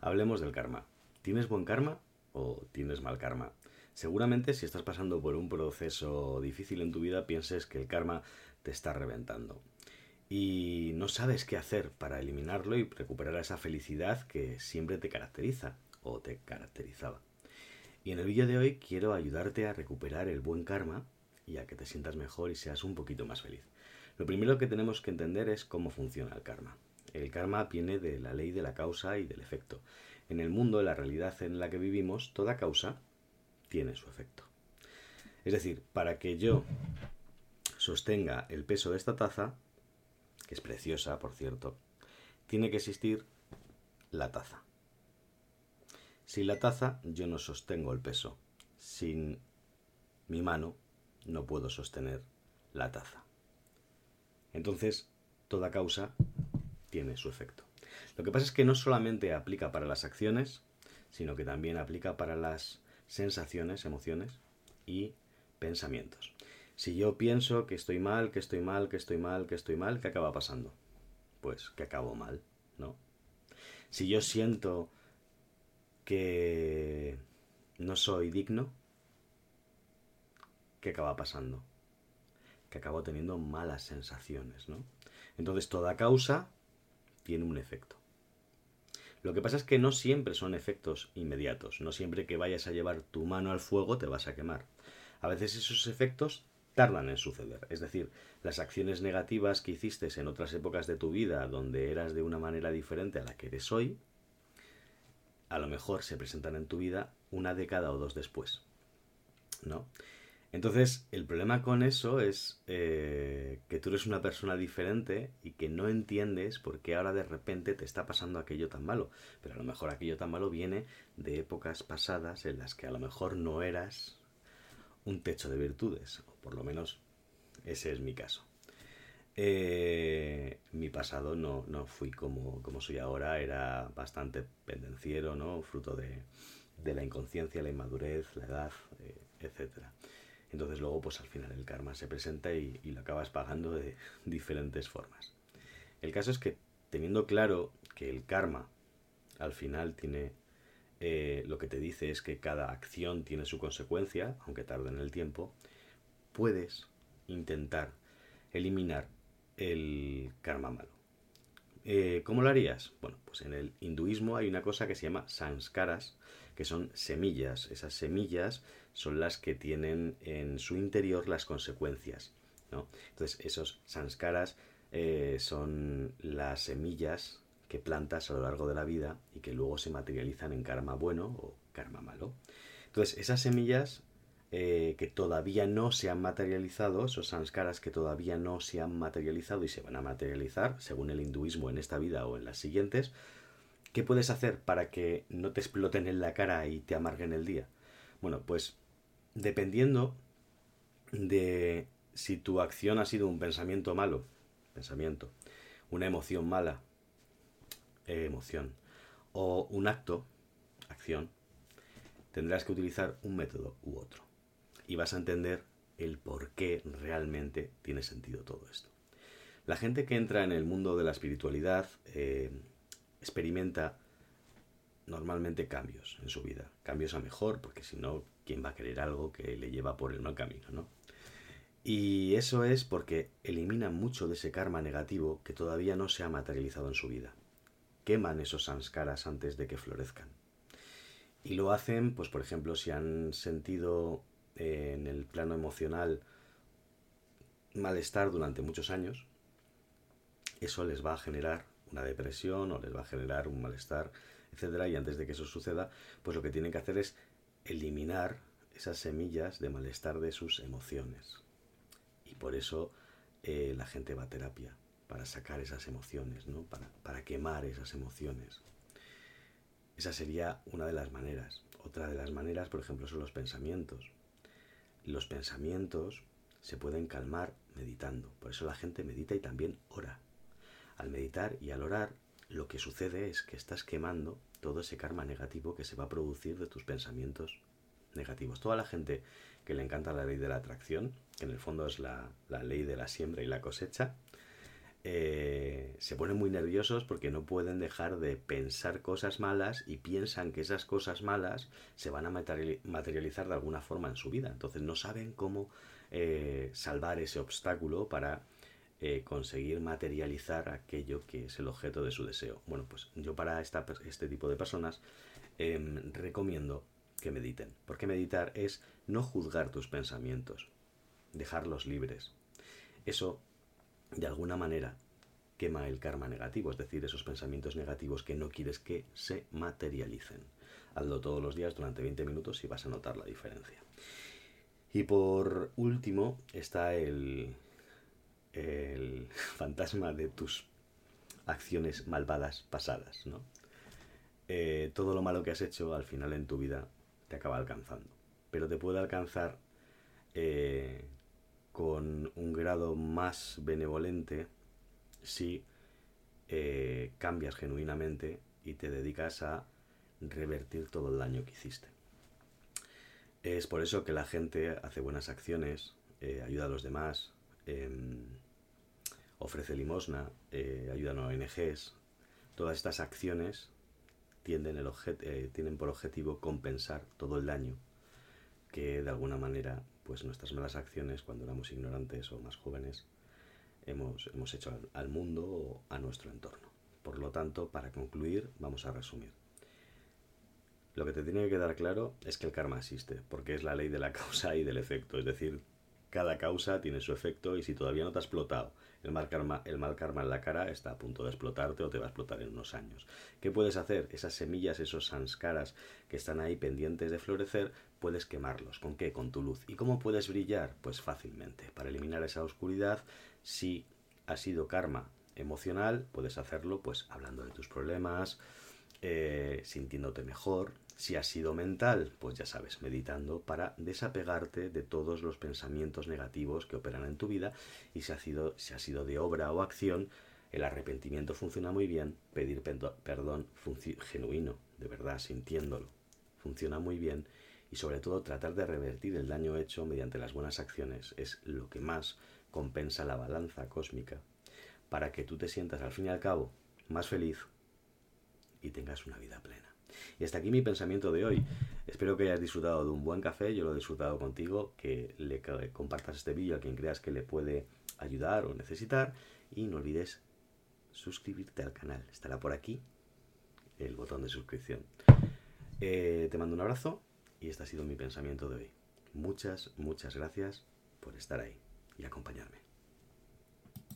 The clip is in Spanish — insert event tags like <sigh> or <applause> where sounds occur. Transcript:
Hablemos del karma. ¿Tienes buen karma o tienes mal karma? Seguramente si estás pasando por un proceso difícil en tu vida pienses que el karma te está reventando y no sabes qué hacer para eliminarlo y recuperar esa felicidad que siempre te caracteriza o te caracterizaba. Y en el vídeo de hoy quiero ayudarte a recuperar el buen karma y a que te sientas mejor y seas un poquito más feliz. Lo primero que tenemos que entender es cómo funciona el karma. El karma viene de la ley de la causa y del efecto. En el mundo, en la realidad en la que vivimos, toda causa tiene su efecto. Es decir, para que yo sostenga el peso de esta taza, que es preciosa, por cierto, tiene que existir la taza. Sin la taza yo no sostengo el peso. Sin mi mano no puedo sostener la taza. Entonces, toda causa tiene su efecto. Lo que pasa es que no solamente aplica para las acciones, sino que también aplica para las sensaciones, emociones y pensamientos. Si yo pienso que estoy mal, que estoy mal, que estoy mal, que estoy mal, ¿qué acaba pasando? Pues que acabo mal, ¿no? Si yo siento que no soy digno, ¿qué acaba pasando? Que acabo teniendo malas sensaciones, ¿no? Entonces toda causa tiene un efecto. Lo que pasa es que no siempre son efectos inmediatos, no siempre que vayas a llevar tu mano al fuego te vas a quemar. A veces esos efectos tardan en suceder, es decir, las acciones negativas que hiciste en otras épocas de tu vida donde eras de una manera diferente a la que eres hoy, a lo mejor se presentan en tu vida una década o dos después. ¿No? Entonces, el problema con eso es eh, que tú eres una persona diferente y que no entiendes por qué ahora de repente te está pasando aquello tan malo. Pero a lo mejor aquello tan malo viene de épocas pasadas en las que a lo mejor no eras un techo de virtudes, o por lo menos ese es mi caso. Eh, mi pasado no, no fui como, como, soy ahora, era bastante pendenciero, ¿no? Fruto de, de la inconsciencia, la inmadurez, la edad, eh, etcétera. Entonces luego pues al final el karma se presenta y, lo acabas pagando de <laughs> diferentes formas. El caso es que teniendo claro que el karma al final tiene eh, lo que te dice es que cada acción tiene su consecuencia, aunque tarde en el tiempo, puedes intentar eliminar el karma malo. Eh, ¿Cómo lo harías? Bueno, pues en el hinduismo hay una cosa que se llama sanskaras, que son semillas. Esas semillas son las que tienen en su interior las consecuencias. ¿no? Entonces, esos sanskaras eh, son las semillas que plantas a lo largo de la vida y que luego se materializan en karma bueno o karma malo. Entonces, esas semillas eh, que todavía no se han materializado, esos sanskaras que todavía no se han materializado y se van a materializar, según el hinduismo, en esta vida o en las siguientes, ¿qué puedes hacer para que no te exploten en la cara y te amarguen el día? Bueno, pues dependiendo de si tu acción ha sido un pensamiento malo, pensamiento, una emoción mala, eh, emoción, o un acto, acción, tendrás que utilizar un método u otro. Y vas a entender el por qué realmente tiene sentido todo esto. La gente que entra en el mundo de la espiritualidad eh, experimenta normalmente cambios en su vida, cambios a mejor, porque si no, ¿quién va a querer algo que le lleva por el mal camino, no? Y eso es porque elimina mucho de ese karma negativo que todavía no se ha materializado en su vida. Queman esos sanskaras antes de que florezcan. Y lo hacen, pues por ejemplo, si han sentido en el plano emocional malestar durante muchos años, eso les va a generar una depresión o les va a generar un malestar etcétera, y antes de que eso suceda, pues lo que tienen que hacer es eliminar esas semillas de malestar de sus emociones. Y por eso eh, la gente va a terapia, para sacar esas emociones, ¿no? para, para quemar esas emociones. Esa sería una de las maneras. Otra de las maneras, por ejemplo, son los pensamientos. Los pensamientos se pueden calmar meditando. Por eso la gente medita y también ora. Al meditar y al orar lo que sucede es que estás quemando todo ese karma negativo que se va a producir de tus pensamientos negativos. Toda la gente que le encanta la ley de la atracción, que en el fondo es la, ley de la siembra y la cosecha, eh, se ponen muy nerviosos porque no pueden dejar de pensar cosas malas y piensan que esas cosas malas se van a materializar de alguna forma en su vida. Entonces no saben cómo eh, salvar ese obstáculo para eh, conseguir materializar aquello que es el objeto de su deseo. Bueno, pues yo para esta, este tipo de personas em, recomiendo que mediten, porque meditar es no juzgar tus pensamientos, dejarlos libres. Eso de alguna manera quema el karma negativo, es decir, esos pensamientos negativos que no quieres que se materialicen. Hazlo todos los días durante 20 minutos y vas a notar la diferencia. Y por último está el, el <laughs> fantasma de tus acciones malvadas pasadas, ¿no? Eh, todo lo malo que has hecho al final en tu vida te acaba alcanzando. Pero te puede alcanzar eh, con un grado más benevolente si eh, cambias genuinamente y te dedicas a revertir todo el daño que hiciste. Es por eso que la gente hace buenas acciones, eh, ayuda a los demás, em, ofrece limosna, eh, ayuda a ONGs. Todas estas acciones el tienen por objetivo compensar todo el daño que de alguna manera pues nuestras malas acciones cuando éramos ignorantes o más jóvenes hemos, hemos hecho al, mundo o a nuestro entorno. Por lo tanto, para concluir, vamos a resumir. Lo que te tiene que quedar claro es que el karma existe, porque es la ley de la <laughs> causa y del efecto. Es decir, cada causa tiene su efecto y si todavía no te ha explotado el mal, karma, el mal karma en la cara está a punto de explotarte o te va a explotar en unos años. ¿Qué puedes hacer? Esas semillas, esos sanskaras que están ahí pendientes de florecer, puedes quemarlos. ¿Con qué? Con tu luz. ¿Y cómo puedes brillar? Pues fácilmente. Para eliminar esa oscuridad, si ha sido karma emocional, puedes hacerlo pues hablando de tus problemas, eh, sintiéndote mejor, si ha sido mental, pues ya sabes, meditando para desapegarte de todos los pensamientos negativos que operan en tu vida. Y si ha sido, si ha sido de obra o acción, el arrepentimiento funciona muy bien, pedir perdón genuino, de verdad, sintiéndolo, funciona muy bien. Y sobre todo tratar de revertir el daño hecho mediante las buenas acciones es lo que más compensa la balanza cósmica. Para que tú te sientas al fin y al cabo más feliz y tengas una vida plena. Y hasta aquí mi pensamiento de hoy. Espero que hayas disfrutado de un buen café, yo lo he disfrutado contigo, que le compartas este vídeo a quien creas que le puede ayudar o necesitar y no olvides suscribirte al canal. Estará por aquí el botón de suscripción. Eh, te mando un abrazo y este ha sido mi pensamiento de hoy. Muchas, muchas gracias por estar ahí y acompañarme.